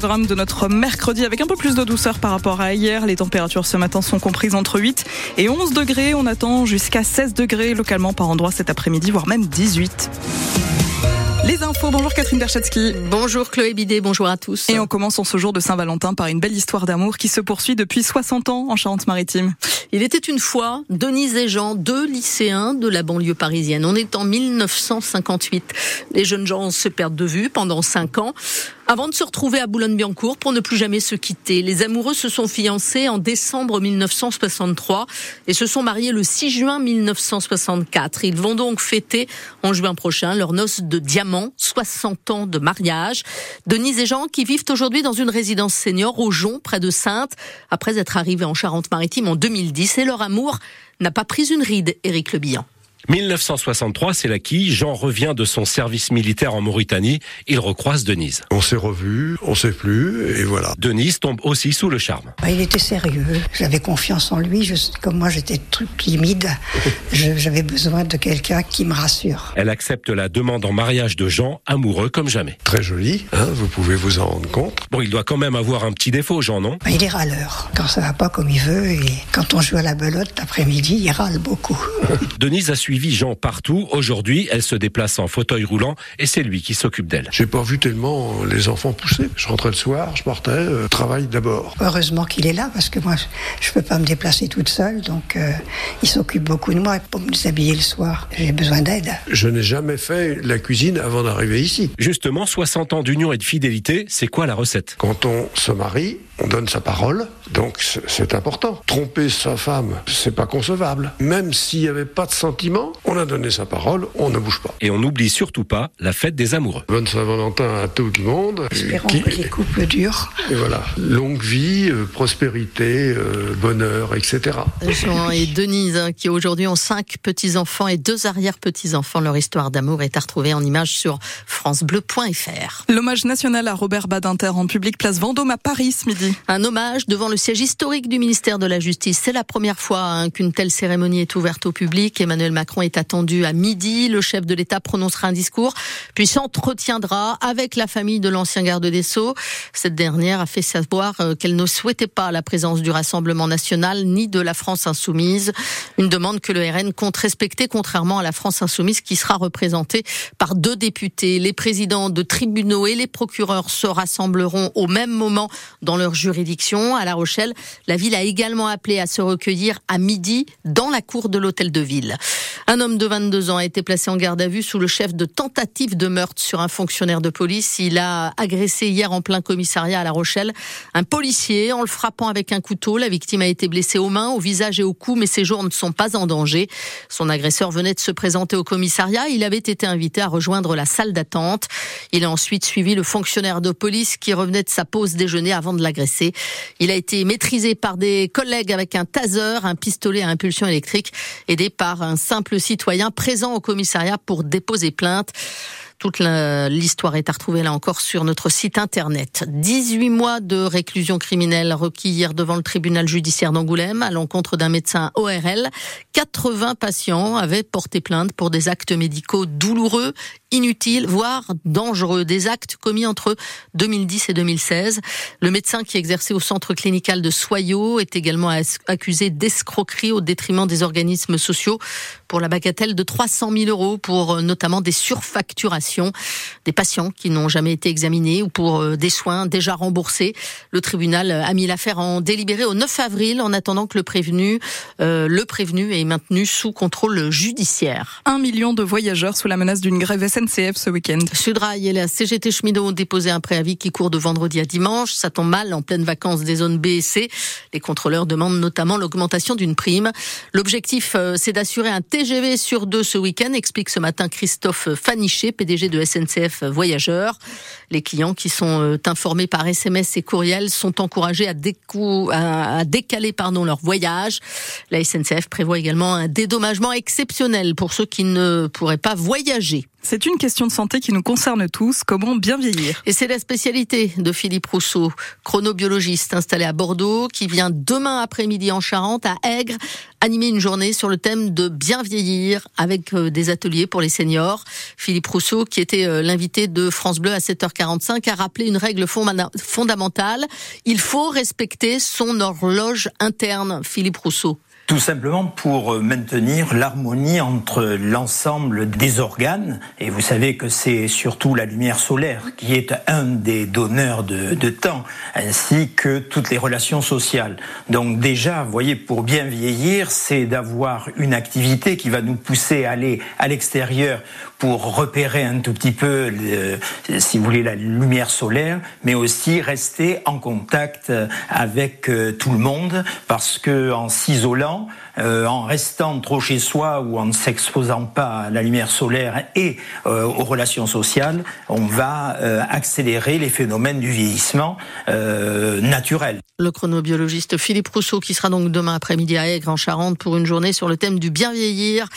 Programme de notre mercredi avec un peu plus de douceur par rapport à hier. Les températures ce matin sont comprises entre 8 et 11 degrés. On attend jusqu'à 16 degrés localement par endroit cet après-midi, voire même 18. Les infos, bonjour Catherine Berchatsky. Bonjour Chloé Bidet, bonjour à tous. Et on commence en ce jour de Saint-Valentin par une belle histoire d'amour qui se poursuit depuis 60 ans en Charente-Maritime. Il était une fois Denise et Jean, deux lycéens de la banlieue parisienne. On est en 1958. Les jeunes gens se perdent de vue pendant cinq ans avant de se retrouver à Boulogne-Billancourt pour ne plus jamais se quitter. Les amoureux se sont fiancés en décembre 1963 et se sont mariés le 6 juin 1964. Ils vont donc fêter en juin prochain leur noce de diamant, 60 ans de mariage. Denise et Jean qui vivent aujourd'hui dans une résidence senior au Jon, près de Sainte, après être arrivés en Charente-Maritime en 2010 et leur amour n'a pas pris une ride, Éric Le 1963, c'est là qui Jean revient de son service militaire en Mauritanie. Il recroise Denise. On s'est revus, on sait plus, et voilà. Denise tombe aussi sous le charme. Bah, il était sérieux. J'avais confiance en lui. Je, comme moi, j'étais timide. J'avais besoin de quelqu'un qui me rassure. Elle accepte la demande en mariage de Jean, amoureux comme jamais. Très joli, hein, vous pouvez vous en rendre compte. Bon, il doit quand même avoir un petit défaut, Jean, non? Bah, Il est râleur. Quand ça va pas comme il veut, et quand on joue à la belote l'après-midi, il râle beaucoup. Denise a suivi suivi Jean partout. Aujourd'hui, elle se déplace en fauteuil roulant et c'est lui qui s'occupe d'elle. J'ai pas vu tellement les enfants pousser. Je rentrais le soir, je partais, euh, travail d'abord. Heureusement qu'il est là parce que moi, je peux pas me déplacer toute seule, donc euh, il s'occupe beaucoup de moi pour me déshabiller le soir. J'ai besoin d'aide. Je n'ai jamais fait la cuisine avant d'arriver ici. Justement, 60 ans d'union et de fidélité, c'est quoi la recette? Quand on se marie, on donne sa parole, donc c'est important. Tromper sa femme, c'est pas concevable. Même s'il n'y avait pas de sentiment, on a donné sa parole, on ne bouge pas. Et on n'oublie surtout pas la fête des amoureux. Bonne Saint-Valentin à tout le monde. Espérons que les couples durent. Et voilà, longue vie, euh, prospérité, euh, bonheur, etc. Jean et Denise, hein, qui aujourd'hui ont cinq petits-enfants et deux arrière-petits-enfants. Leur histoire d'amour est à retrouver en image sur francebleu.fr. L'hommage national à Robert Badinter en public place Vendôme à Paris ce midi. Un hommage devant le siège historique du ministère de la Justice. C'est la première fois hein, qu'une telle cérémonie est ouverte au public. Emmanuel Macron est attendu à midi. Le chef de l'État prononcera un discours, puis s'entretiendra avec la famille de l'ancien garde des Sceaux. Cette dernière a fait savoir euh, qu'elle ne souhaitait pas la présence du Rassemblement national ni de la France insoumise. Une demande que le RN compte respecter, contrairement à la France insoumise qui sera représentée par deux députés. Les présidents de tribunaux et les procureurs se rassembleront au même moment dans leur juridiction à La Rochelle. La ville a également appelé à se recueillir à midi dans la cour de l'hôtel de ville. Un homme de 22 ans a été placé en garde à vue sous le chef de tentative de meurtre sur un fonctionnaire de police. Il a agressé hier en plein commissariat à La Rochelle un policier en le frappant avec un couteau. La victime a été blessée aux mains, au visage et au cou, mais ses jours ne sont pas en danger. Son agresseur venait de se présenter au commissariat. Il avait été invité à rejoindre la salle d'attente. Il a ensuite suivi le fonctionnaire de police qui revenait de sa pause déjeuner avant de l'agresser. Il a été maîtrisé par des collègues avec un taser, un pistolet à impulsion électrique, aidé par un simple citoyen présent au commissariat pour déposer plainte. Toute l'histoire est à retrouver là encore sur notre site internet. 18 mois de réclusion criminelle requis hier devant le tribunal judiciaire d'Angoulême à l'encontre d'un médecin ORL. 80 patients avaient porté plainte pour des actes médicaux douloureux, inutiles, voire dangereux. Des actes commis entre 2010 et 2016. Le médecin qui exerçait au centre clinical de Soyaux est également accusé d'escroquerie au détriment des organismes sociaux pour la bagatelle de 300 000 euros pour euh, notamment des surfacturations des patients qui n'ont jamais été examinés ou pour euh, des soins déjà remboursés. Le tribunal a mis l'affaire en délibéré au 9 avril en attendant que le prévenu, euh, le prévenu est maintenu sous contrôle judiciaire. Un million de voyageurs sous la menace d'une grève SNCF ce week-end. Sudrail et la CGT Cheminot ont déposé un préavis qui court de vendredi à dimanche. Ça tombe mal en pleine vacances des zones B et C. Les contrôleurs demandent notamment l'augmentation d'une prime. L'objectif, c'est d'assurer un TGV sur deux ce week-end, explique ce matin Christophe Faniché, PDG de SNCF Voyageurs. Les clients qui sont euh, informés par SMS et courriel sont encouragés à, à décaler pardon, leur voyage. La SNCF prévoit également un dédommagement exceptionnel pour ceux qui ne pourraient pas voyager. C'est une question de santé qui nous concerne tous. Comment bien vieillir Et c'est la spécialité de Philippe Rousseau, chronobiologiste installé à Bordeaux, qui vient demain après-midi en Charente, à Aigre, animer une journée sur le thème de bien vieillir avec euh, des ateliers pour les seniors. Philippe Rousseau, qui était euh, l'invité de France Bleu à 7h45, a rappelé une règle fondamentale. Il faut respecter son horloge interne. Philippe Rousseau. Tout simplement pour maintenir l'harmonie entre l'ensemble des organes. Et vous savez que c'est surtout la lumière solaire qui est un des donneurs de, temps, ainsi que toutes les relations sociales. Donc déjà, vous voyez, pour bien vieillir, c'est d'avoir une activité qui va nous pousser à aller à l'extérieur pour repérer un tout petit peu, si vous voulez, la lumière solaire, mais aussi rester en contact avec euh, tout le monde, parce que en s'isolant, ans euh, en restant trop chez soi ou en ne s'exposant pas à la lumière solaire et euh, aux relations sociales, on va euh, accélérer les phénomènes du vieillissement euh, naturel. Le chronobiologiste Philippe Rousseau qui sera donc demain après-midi à Aigre en Charente pour une journée sur le thème du bien vieillir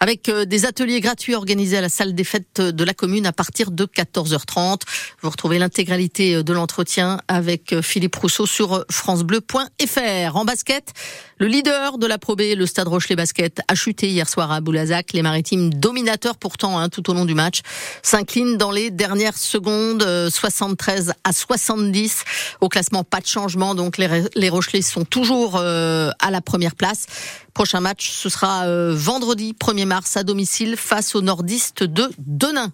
avec euh, des ateliers gratuits organisés à la salle des fêtes de la commune à partir de 14h30. Vous retrouvez l'intégralité de l'entretien avec Philippe Rousseau sur francebleu.fr. En basket, le leader de la Pro Le Stade Rochelet Basket, a chuté hier soir à Boulazac. Les Maritimes dominateurs pourtant hein, tout au long du match s'inclinent dans les dernières secondes, 73 à 70. Au classement, pas de changement, donc les, les Rochelais sont toujours euh, à la première place. Prochain match, ce sera euh, vendredi 1er mars à domicile face aux nordistes de Denain.